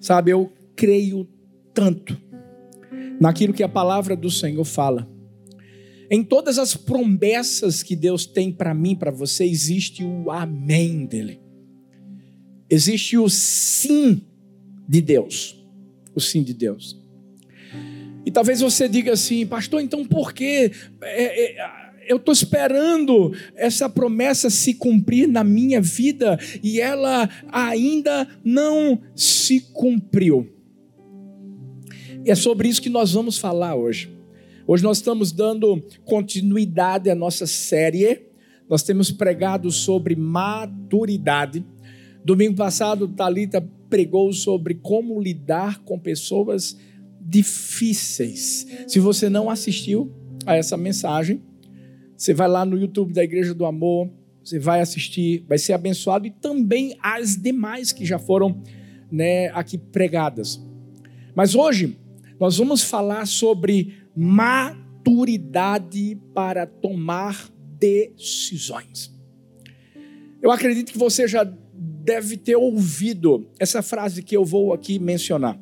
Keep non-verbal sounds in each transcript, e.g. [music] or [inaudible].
Sabe, eu creio tanto naquilo que a palavra do Senhor fala. Em todas as promessas que Deus tem para mim, para você, existe o amém dele. Existe o sim de Deus. O sim de Deus. E talvez você diga assim, pastor, então por que é, é, eu estou esperando essa promessa se cumprir na minha vida e ela ainda não se cumpriu? E é sobre isso que nós vamos falar hoje. Hoje nós estamos dando continuidade à nossa série. Nós temos pregado sobre maturidade. Domingo passado, Talita pregou sobre como lidar com pessoas difíceis. Se você não assistiu a essa mensagem, você vai lá no YouTube da Igreja do Amor, você vai assistir, vai ser abençoado e também as demais que já foram né, aqui pregadas. Mas hoje nós vamos falar sobre maturidade para tomar decisões. Eu acredito que você já deve ter ouvido essa frase que eu vou aqui mencionar.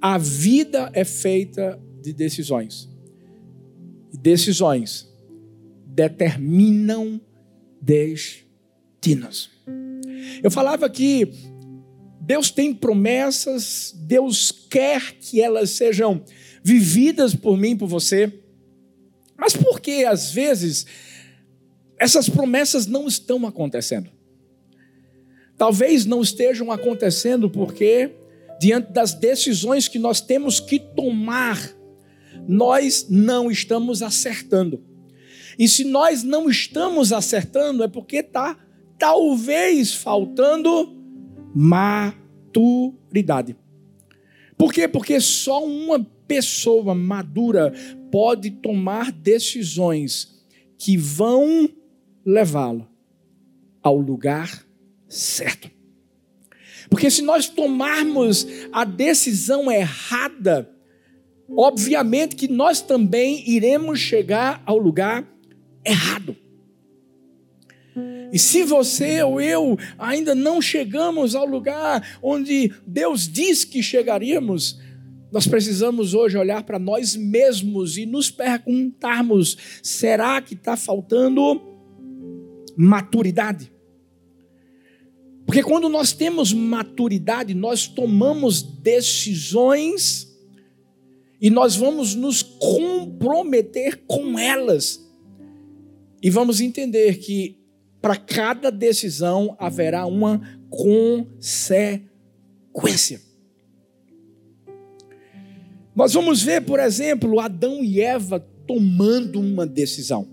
A vida é feita de decisões. Decisões determinam destinos. Eu falava que Deus tem promessas, Deus quer que elas sejam vividas por mim, por você. Mas por que às vezes essas promessas não estão acontecendo? Talvez não estejam acontecendo porque diante das decisões que nós temos que tomar, nós não estamos acertando. E se nós não estamos acertando, é porque está talvez faltando maturidade. Por quê? Porque só uma pessoa madura pode tomar decisões que vão levá-lo ao lugar certo. Porque se nós tomarmos a decisão errada, obviamente que nós também iremos chegar ao lugar errado. E se você ou eu ainda não chegamos ao lugar onde Deus diz que chegaríamos, nós precisamos hoje olhar para nós mesmos e nos perguntarmos: será que está faltando maturidade? Porque quando nós temos maturidade, nós tomamos decisões e nós vamos nos comprometer com elas. E vamos entender que para cada decisão haverá uma consequência. Nós vamos ver, por exemplo, Adão e Eva tomando uma decisão.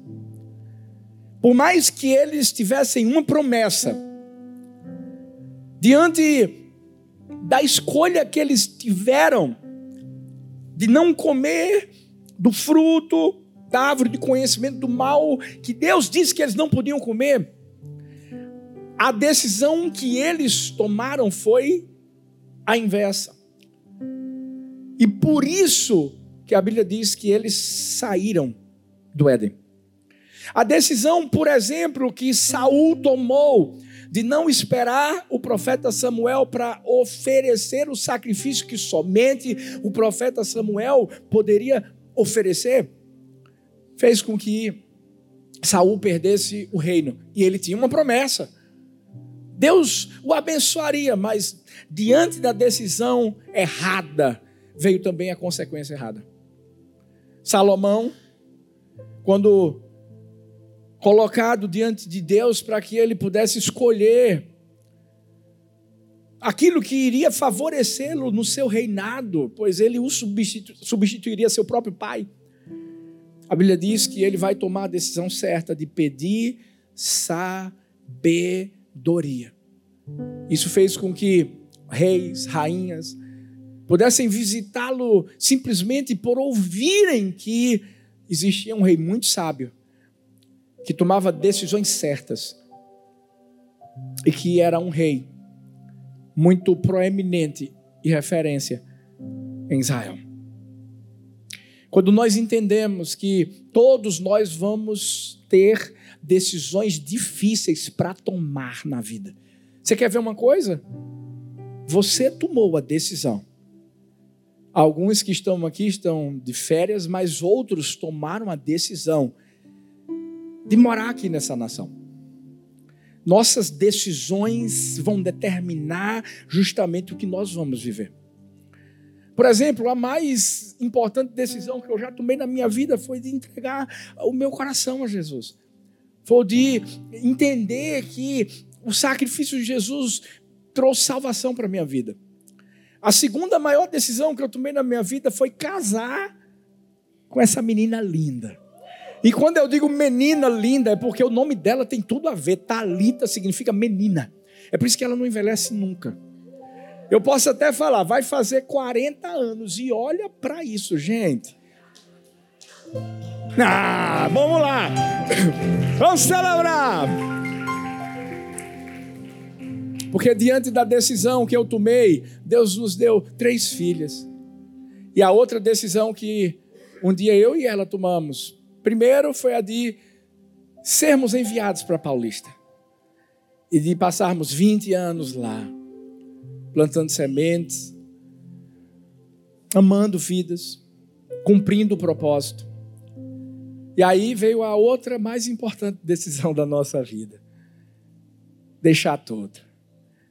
Por mais que eles tivessem uma promessa, diante da escolha que eles tiveram de não comer do fruto da árvore de conhecimento do mal, que Deus disse que eles não podiam comer, a decisão que eles tomaram foi a inversa. E por isso que a Bíblia diz que eles saíram do Éden. A decisão, por exemplo, que Saul tomou de não esperar o profeta Samuel para oferecer o sacrifício que somente o profeta Samuel poderia oferecer, fez com que Saul perdesse o reino. E ele tinha uma promessa. Deus o abençoaria, mas diante da decisão errada, veio também a consequência errada. Salomão, quando colocado diante de Deus para que ele pudesse escolher aquilo que iria favorecê-lo no seu reinado, pois ele o substitu substituiria seu próprio pai. A Bíblia diz que ele vai tomar a decisão certa de pedir sabedoria. Isso fez com que reis, rainhas pudessem visitá-lo simplesmente por ouvirem que existia um rei muito sábio que tomava decisões certas e que era um rei muito proeminente e referência em Israel. Quando nós entendemos que todos nós vamos ter decisões difíceis para tomar na vida. Você quer ver uma coisa? Você tomou a decisão. Alguns que estão aqui estão de férias, mas outros tomaram a decisão de morar aqui nessa nação. Nossas decisões vão determinar justamente o que nós vamos viver. Por exemplo, a mais importante decisão que eu já tomei na minha vida foi de entregar o meu coração a Jesus. Foi de entender que o sacrifício de Jesus trouxe salvação para a minha vida. A segunda maior decisão que eu tomei na minha vida foi casar com essa menina linda. E quando eu digo menina linda, é porque o nome dela tem tudo a ver. Talita significa menina. É por isso que ela não envelhece nunca. Eu posso até falar, vai fazer 40 anos e olha para isso, gente. Ah, vamos lá. [coughs] Vamos celebrar. Porque diante da decisão que eu tomei, Deus nos deu três filhas. E a outra decisão que um dia eu e ela tomamos, Primeiro foi a de sermos enviados para Paulista e de passarmos 20 anos lá, plantando sementes, amando vidas, cumprindo o propósito. E aí veio a outra mais importante decisão da nossa vida: deixar tudo,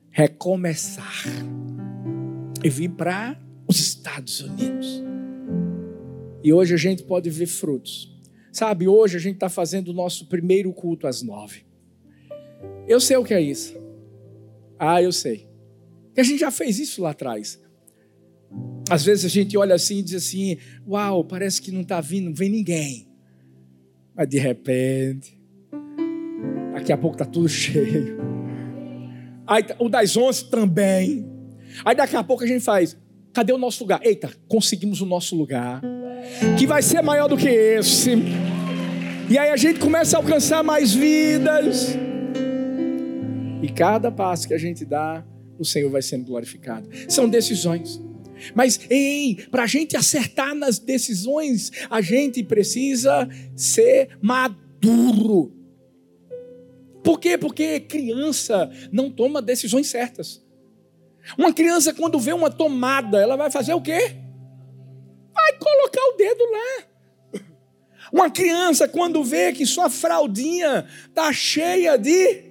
recomeçar e vir para os Estados Unidos. E hoje a gente pode ver frutos Sabe, hoje a gente está fazendo o nosso primeiro culto às nove. Eu sei o que é isso. Ah, eu sei. E a gente já fez isso lá atrás. Às vezes a gente olha assim e diz assim: Uau, parece que não está vindo, não vem ninguém. Mas de repente, daqui a pouco está tudo [laughs] cheio. Aí tá, o das onze também. Aí daqui a pouco a gente faz: Cadê o nosso lugar? Eita, conseguimos o nosso lugar que vai ser maior do que esse. E aí a gente começa a alcançar mais vidas. E cada passo que a gente dá, o Senhor vai sendo glorificado. São decisões. Mas, para a gente acertar nas decisões, a gente precisa ser maduro. Por quê? Porque criança não toma decisões certas. Uma criança, quando vê uma tomada, ela vai fazer o quê? vai colocar o dedo lá. Uma criança, quando vê que sua fraldinha está cheia de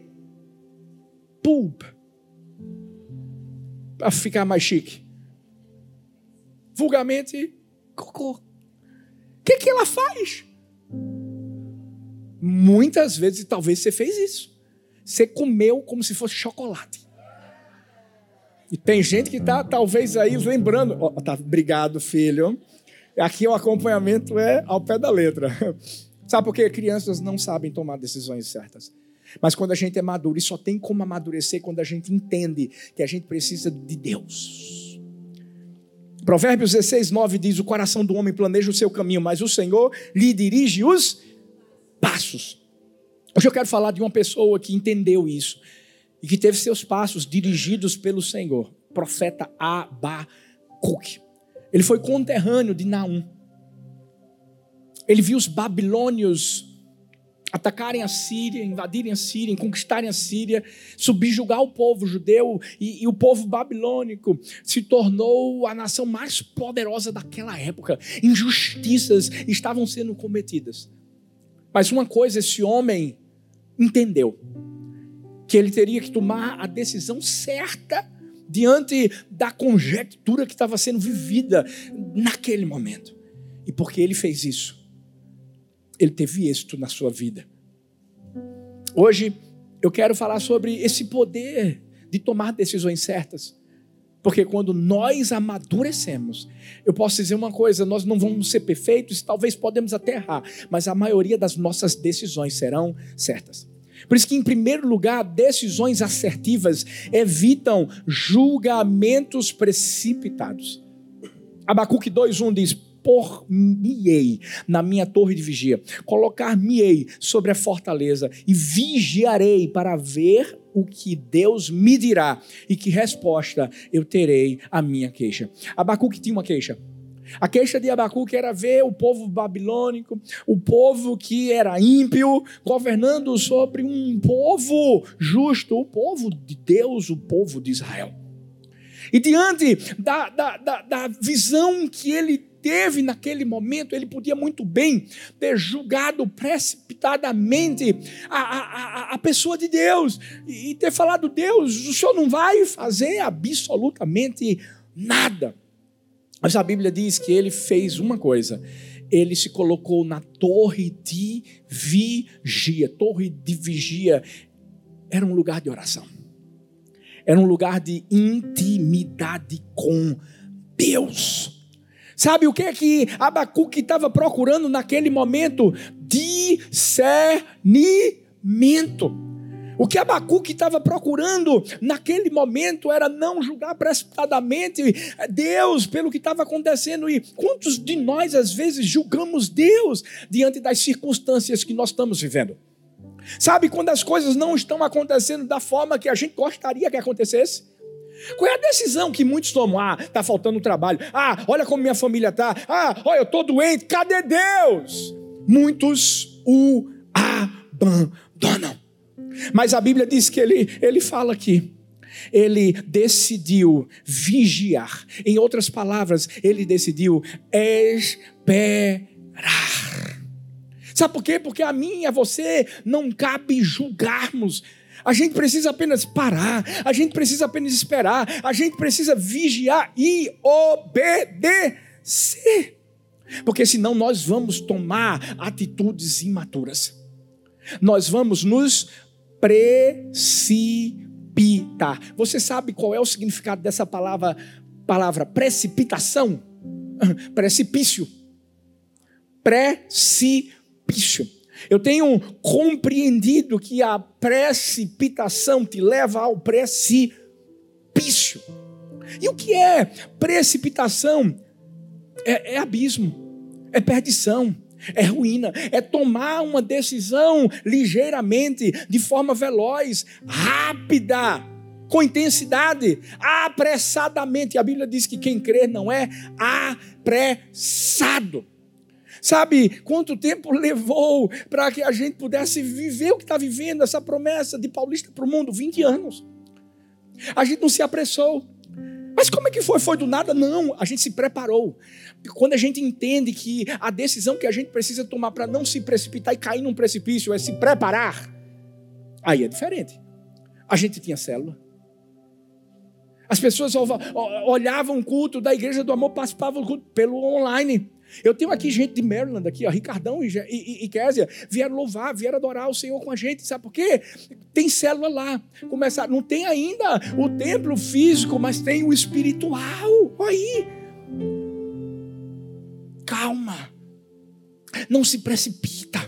pulpa, para ficar mais chique, vulgarmente, cocô. O que, que ela faz? Muitas vezes, e talvez você fez isso. Você comeu como se fosse chocolate. E tem gente que está, talvez, aí lembrando. Oh, tá, obrigado, filho. Aqui o acompanhamento é ao pé da letra. [laughs] Sabe por quê? Crianças não sabem tomar decisões certas. Mas quando a gente é maduro, e só tem como amadurecer quando a gente entende que a gente precisa de Deus. Provérbios 16, 9 diz: O coração do homem planeja o seu caminho, mas o Senhor lhe dirige os passos. Hoje eu quero falar de uma pessoa que entendeu isso e que teve seus passos dirigidos pelo Senhor, profeta Abacuque. Ele foi conterrâneo de Naum. Ele viu os babilônios atacarem a Síria, invadirem a Síria, conquistarem a Síria, subjugar o povo judeu e, e, o povo babilônico se tornou a nação mais poderosa daquela época. Injustiças estavam sendo cometidas. Mas uma coisa esse homem entendeu: que ele teria que tomar a decisão certa diante da conjectura que estava sendo vivida naquele momento. E porque ele fez isso, ele teve êxito na sua vida. Hoje eu quero falar sobre esse poder de tomar decisões certas. Porque quando nós amadurecemos, eu posso dizer uma coisa: nós não vamos ser perfeitos, talvez podemos até errar, mas a maioria das nossas decisões serão certas. Por isso que, em primeiro lugar, decisões assertivas evitam julgamentos precipitados. Abacuque 2,1 diz: Por-me-ei na minha torre de vigia, colocar-me-ei sobre a fortaleza e vigiarei para ver o que Deus me dirá e que resposta eu terei à minha queixa. Abacuque tinha uma queixa. A queixa de Abacuque era ver o povo babilônico, o povo que era ímpio, governando sobre um povo justo, o povo de Deus, o povo de Israel. E diante da, da, da, da visão que ele teve naquele momento, ele podia muito bem ter julgado precipitadamente a, a, a pessoa de Deus e ter falado: Deus, o senhor não vai fazer absolutamente nada. Mas a Bíblia diz que ele fez uma coisa: ele se colocou na torre de vigia. Torre de vigia era um lugar de oração, era um lugar de intimidade com Deus. Sabe o que é que Abacuque estava procurando naquele momento? Discernimento. O que Abacuque estava procurando naquele momento era não julgar precipitadamente Deus pelo que estava acontecendo. E quantos de nós, às vezes, julgamos Deus diante das circunstâncias que nós estamos vivendo? Sabe quando as coisas não estão acontecendo da forma que a gente gostaria que acontecesse? Qual é a decisão que muitos tomam? Ah, está faltando trabalho. Ah, olha como minha família está. Ah, olha, eu estou doente. Cadê Deus? Muitos o abandonam. Mas a Bíblia diz que ele, ele fala aqui. Ele decidiu vigiar. Em outras palavras, ele decidiu esperar. Sabe por quê? Porque a mim e a você não cabe julgarmos a gente precisa apenas parar, a gente precisa apenas esperar, a gente precisa vigiar e obedecer. Porque senão nós vamos tomar atitudes imaturas. Nós vamos nos precipitar. Você sabe qual é o significado dessa palavra, palavra precipitação? [laughs] Precipício. Precipício. Eu tenho compreendido que a precipitação te leva ao precipício. E o que é precipitação? É, é abismo, é perdição, é ruína, é tomar uma decisão ligeiramente, de forma veloz, rápida, com intensidade, apressadamente. A Bíblia diz que quem crê não é apressado. Sabe quanto tempo levou para que a gente pudesse viver o que está vivendo, essa promessa de Paulista para o mundo? 20 anos. A gente não se apressou. Mas como é que foi? Foi do nada? Não, a gente se preparou. Quando a gente entende que a decisão que a gente precisa tomar para não se precipitar e cair num precipício é se preparar, aí é diferente. A gente tinha célula. As pessoas olhavam o culto da igreja do amor, participavam do culto pelo online. Eu tenho aqui gente de Maryland, aqui, ó, Ricardão e, e, e Késia, vieram louvar, vieram adorar o Senhor com a gente. Sabe por quê? Tem célula lá. Começar, não tem ainda o templo físico, mas tem o espiritual. Olha aí. Calma. Não se precipita.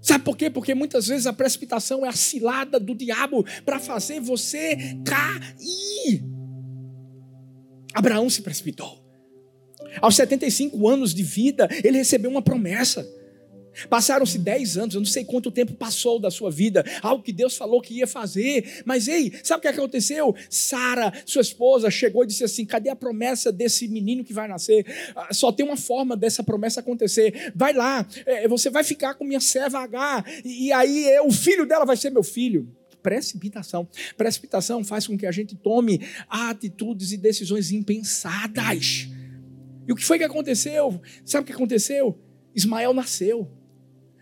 Sabe por quê? Porque muitas vezes a precipitação é a cilada do diabo para fazer você cair. Abraão se precipitou. Aos 75 anos de vida, ele recebeu uma promessa. Passaram-se 10 anos, eu não sei quanto tempo passou da sua vida, algo que Deus falou que ia fazer. Mas ei, sabe o que aconteceu? Sara, sua esposa, chegou e disse assim: cadê a promessa desse menino que vai nascer? Ah, só tem uma forma dessa promessa acontecer. Vai lá, é, você vai ficar com minha serva H, e aí o filho dela vai ser meu filho precipitação. Precipitação faz com que a gente tome atitudes e decisões impensadas. E o que foi que aconteceu? Sabe o que aconteceu? Ismael nasceu.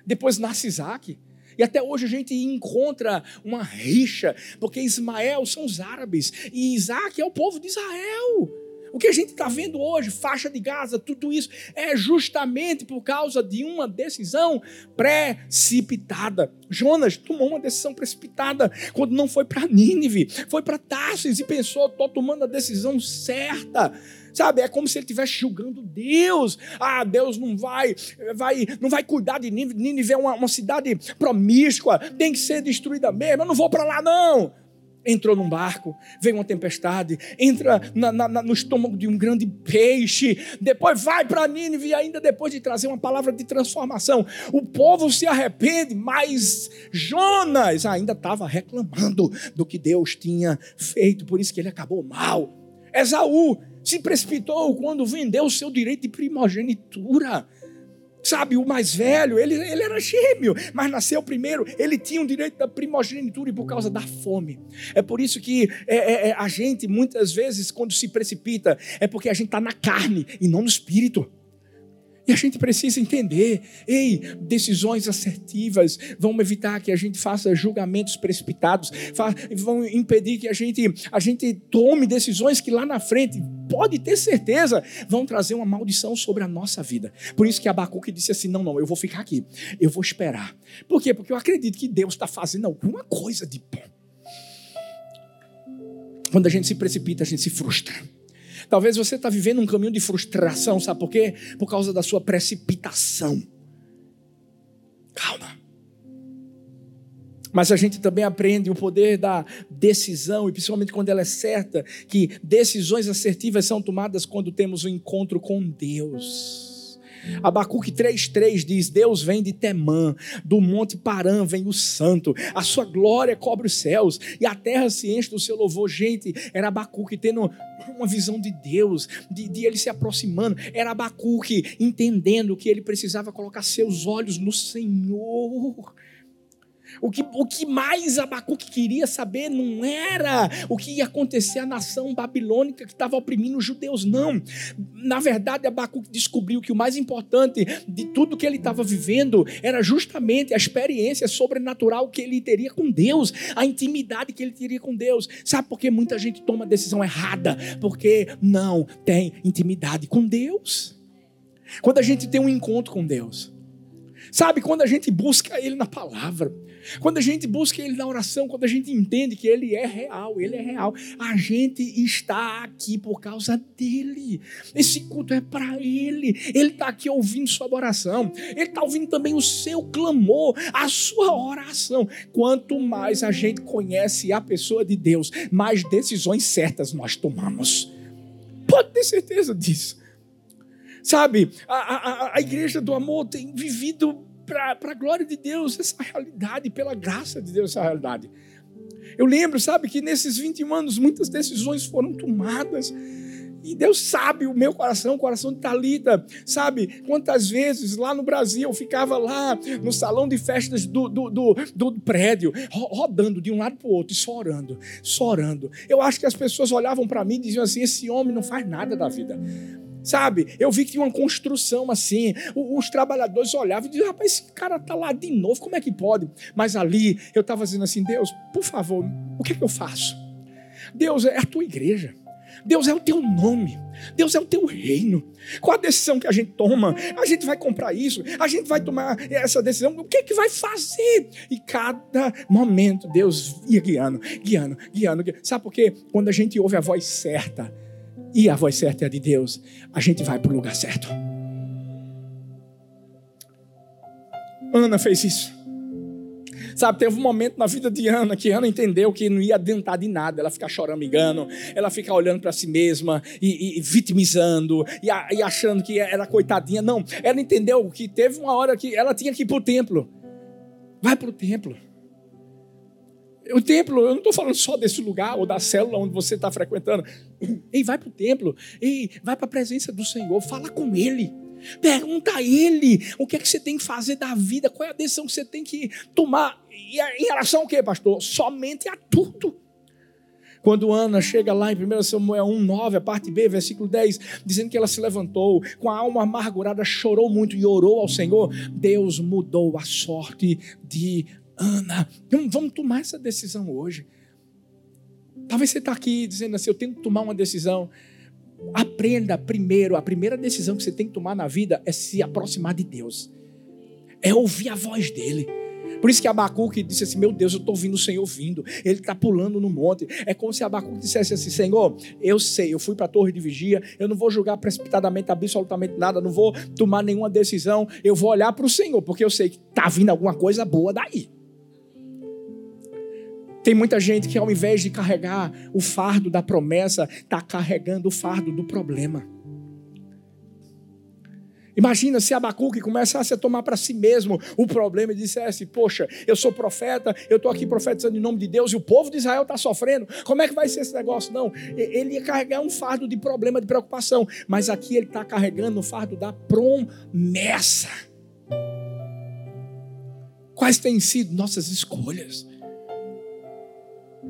Depois nasce Isaac. E até hoje a gente encontra uma rixa, porque Ismael são os árabes e Isaac é o povo de Israel. O que a gente está vendo hoje, faixa de Gaza, tudo isso, é justamente por causa de uma decisão precipitada. Jonas tomou uma decisão precipitada quando não foi para Nínive, foi para Tarsis e pensou: estou tomando a decisão certa. Sabe, é como se ele estivesse julgando Deus. Ah, Deus não vai, vai, não vai cuidar de Nínive. Nínive é uma, uma cidade promíscua, tem que ser destruída mesmo. Eu não vou para lá, não. Entrou num barco, veio uma tempestade, entra na, na, no estômago de um grande peixe, depois vai para Nínive e ainda depois de trazer uma palavra de transformação. O povo se arrepende, mas Jonas ainda estava reclamando do que Deus tinha feito, por isso que ele acabou mal. Esaú se precipitou quando vendeu o seu direito de primogenitura. Sabe, o mais velho, ele, ele era gêmeo, mas nasceu primeiro, ele tinha o direito da primogenitura e por causa da fome. É por isso que é, é, é a gente, muitas vezes, quando se precipita, é porque a gente está na carne e não no espírito. E a gente precisa entender, ei, decisões assertivas vão evitar que a gente faça julgamentos precipitados, vão impedir que a gente, a gente tome decisões que lá na frente, pode ter certeza, vão trazer uma maldição sobre a nossa vida. Por isso que Abacuque disse assim: não, não, eu vou ficar aqui, eu vou esperar. Por quê? Porque eu acredito que Deus está fazendo alguma coisa de bom. Quando a gente se precipita, a gente se frustra. Talvez você está vivendo um caminho de frustração, sabe por quê? Por causa da sua precipitação. Calma. Mas a gente também aprende o poder da decisão, e principalmente quando ela é certa, que decisões assertivas são tomadas quando temos um encontro com Deus. Abacuque 3,3 diz: Deus vem de Temã, do monte Parã vem o santo, a sua glória cobre os céus, e a terra se enche do seu louvor. Gente, era Abacuque tendo uma visão de Deus, de, de ele se aproximando. Era Abacuque entendendo que ele precisava colocar seus olhos no Senhor. O que, o que mais Abacuque queria saber não era o que ia acontecer à nação babilônica que estava oprimindo os judeus, não. Na verdade, Abacuque descobriu que o mais importante de tudo que ele estava vivendo era justamente a experiência sobrenatural que ele teria com Deus, a intimidade que ele teria com Deus. Sabe por que muita gente toma decisão errada? Porque não tem intimidade com Deus. Quando a gente tem um encontro com Deus, Sabe, quando a gente busca Ele na palavra, quando a gente busca Ele na oração, quando a gente entende que Ele é real, Ele é real, a gente está aqui por causa dEle. Esse culto é para Ele. Ele está aqui ouvindo sua adoração, Ele está ouvindo também o seu clamor, a sua oração. Quanto mais a gente conhece a pessoa de Deus, mais decisões certas nós tomamos. Pode ter certeza disso. Sabe, a, a, a igreja do amor tem vivido para a glória de Deus essa realidade, pela graça de Deus essa realidade. Eu lembro, sabe, que nesses 21 anos muitas decisões foram tomadas. E Deus sabe o meu coração, o coração de Talita, sabe quantas vezes lá no Brasil eu ficava lá no salão de festas do, do, do, do prédio, rodando de um lado para o outro, e só orando, só orando. Eu acho que as pessoas olhavam para mim e diziam assim: esse homem não faz nada da vida. Sabe, eu vi que tinha uma construção assim. Os trabalhadores olhavam e diziam: rapaz, esse cara está lá de novo, como é que pode? Mas ali eu estava dizendo assim: Deus, por favor, o que é que eu faço? Deus é a tua igreja. Deus é o teu nome. Deus é o teu reino. Qual a decisão que a gente toma? A gente vai comprar isso, a gente vai tomar essa decisão. O que é que vai fazer? E cada momento Deus ia guiando, guiando, guiando. Sabe por quê? Quando a gente ouve a voz certa, e a voz certa é a de Deus, a gente vai para o lugar certo. Ana fez isso. Sabe, teve um momento na vida de Ana que Ana entendeu que não ia adiantar de nada ela ficar chorando, engano, ela ficar olhando para si mesma e, e vitimizando e, a, e, achando que era coitadinha. Não, ela entendeu que teve uma hora que ela tinha que ir para o templo. Vai para o templo. O templo, eu não estou falando só desse lugar ou da célula onde você está frequentando. [clears throat] Ei, vai para o templo. Ei, vai para a presença do Senhor. Fala com Ele. Pergunta a Ele o que é que você tem que fazer da vida, qual é a decisão que você tem que tomar. E em relação ao que, pastor? Somente a tudo. Quando Ana chega lá em 1 Samuel 1, 9, a parte B, versículo 10, dizendo que ela se levantou, com a alma amargurada, chorou muito e orou ao Senhor, Deus mudou a sorte de Ana, vamos tomar essa decisão hoje. Talvez você está aqui dizendo assim: eu tenho que tomar uma decisão. Aprenda primeiro, a primeira decisão que você tem que tomar na vida é se aproximar de Deus, é ouvir a voz dEle. Por isso que Abacuque disse assim: Meu Deus, eu estou ouvindo o Senhor vindo, ele está pulando no monte. É como se Abacuque dissesse assim: Senhor, eu sei, eu fui para a torre de vigia, eu não vou julgar precipitadamente absolutamente nada, não vou tomar nenhuma decisão, eu vou olhar para o Senhor, porque eu sei que está vindo alguma coisa boa daí. Tem muita gente que, ao invés de carregar o fardo da promessa, está carregando o fardo do problema. Imagina se Abacuque começasse a tomar para si mesmo o problema e dissesse: Poxa, eu sou profeta, eu estou aqui profetizando em nome de Deus e o povo de Israel está sofrendo. Como é que vai ser esse negócio? Não, ele ia carregar um fardo de problema, de preocupação, mas aqui ele está carregando o fardo da promessa. Quais têm sido nossas escolhas?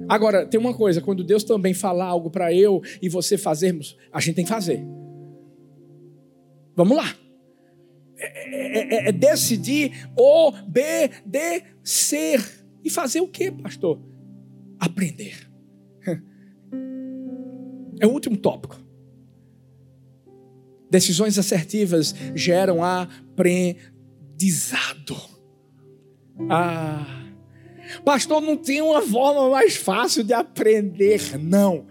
Agora, tem uma coisa: quando Deus também falar algo para eu e você fazermos, a gente tem que fazer. Vamos lá. É, é, é, é decidir obedecer. E fazer o que, pastor? Aprender. [laughs] É o último tópico. Decisões assertivas geram aprendizado. Ah, pastor, não tem uma forma mais fácil de aprender, não.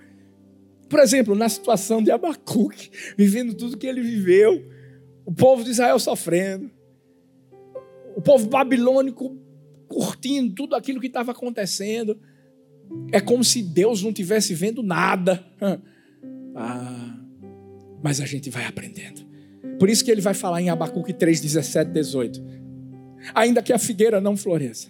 Por exemplo, na situação de Abacuque, vivendo tudo que ele viveu, o povo de Israel sofrendo, o povo babilônico curtindo tudo aquilo que estava acontecendo. É como se Deus não tivesse vendo nada. Ah, mas a gente vai aprendendo. Por isso que ele vai falar em Abacuque 3, 17, 18. Ainda que a figueira não floresça,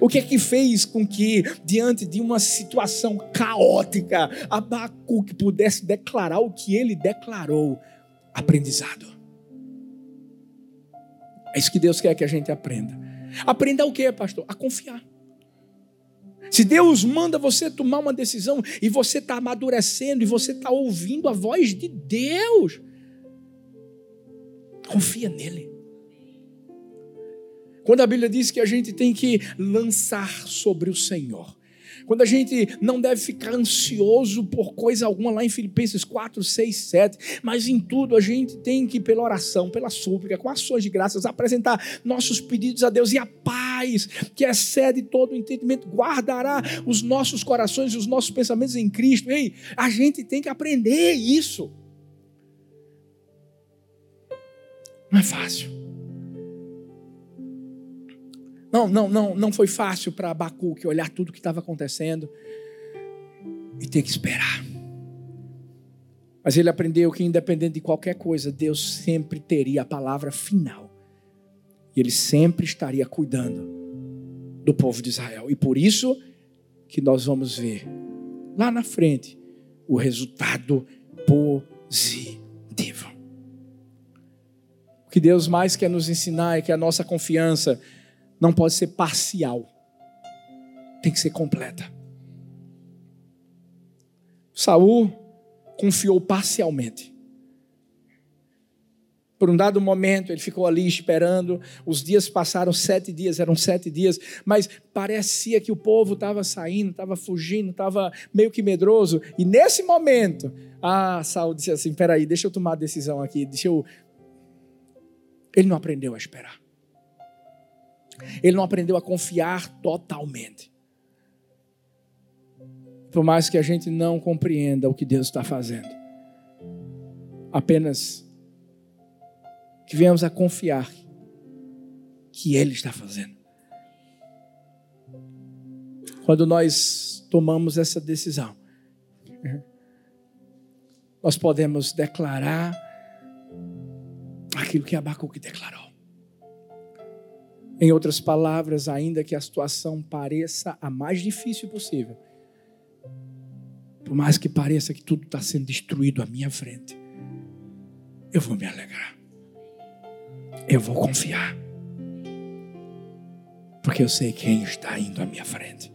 O que é que fez com que, diante de uma situação caótica, Abacuque pudesse declarar o que ele declarou? Aprendizado. É isso que Deus quer que a gente aprenda. Aprenda o que, pastor? A confiar. Se Deus manda você tomar uma decisão e você está amadurecendo e você está ouvindo a voz de Deus, Confia nele. Quando a Bíblia diz que a gente tem que lançar sobre o Senhor, quando a gente não deve ficar ansioso por coisa alguma, lá em Filipenses 4, 6, 7, mas em tudo a gente tem que, pela oração, pela súplica, com ações de graças, apresentar nossos pedidos a Deus e a paz, que excede todo o entendimento, guardará os nossos corações e os nossos pensamentos em Cristo. Ei, a gente tem que aprender isso. Não é fácil. Não, não, não, não foi fácil para Abacuque olhar tudo que estava acontecendo e ter que esperar. Mas ele aprendeu que, independente de qualquer coisa, Deus sempre teria a palavra final. E ele sempre estaria cuidando do povo de Israel. E por isso que nós vamos ver lá na frente o resultado positivo que Deus mais quer nos ensinar é que a nossa confiança não pode ser parcial, tem que ser completa. Saul confiou parcialmente. Por um dado momento, ele ficou ali esperando. Os dias passaram sete dias, eram sete dias, mas parecia que o povo estava saindo, estava fugindo, estava meio que medroso. E nesse momento, ah, Saul disse assim: peraí, deixa eu tomar a decisão aqui, deixa eu ele não aprendeu a esperar. Ele não aprendeu a confiar totalmente. Por mais que a gente não compreenda o que Deus está fazendo, apenas que venhamos a confiar que Ele está fazendo. Quando nós tomamos essa decisão, nós podemos declarar aquilo que Abacuque declarou. Em outras palavras, ainda que a situação pareça a mais difícil possível, por mais que pareça que tudo está sendo destruído à minha frente, eu vou me alegrar. Eu vou confiar. Porque eu sei quem está indo à minha frente.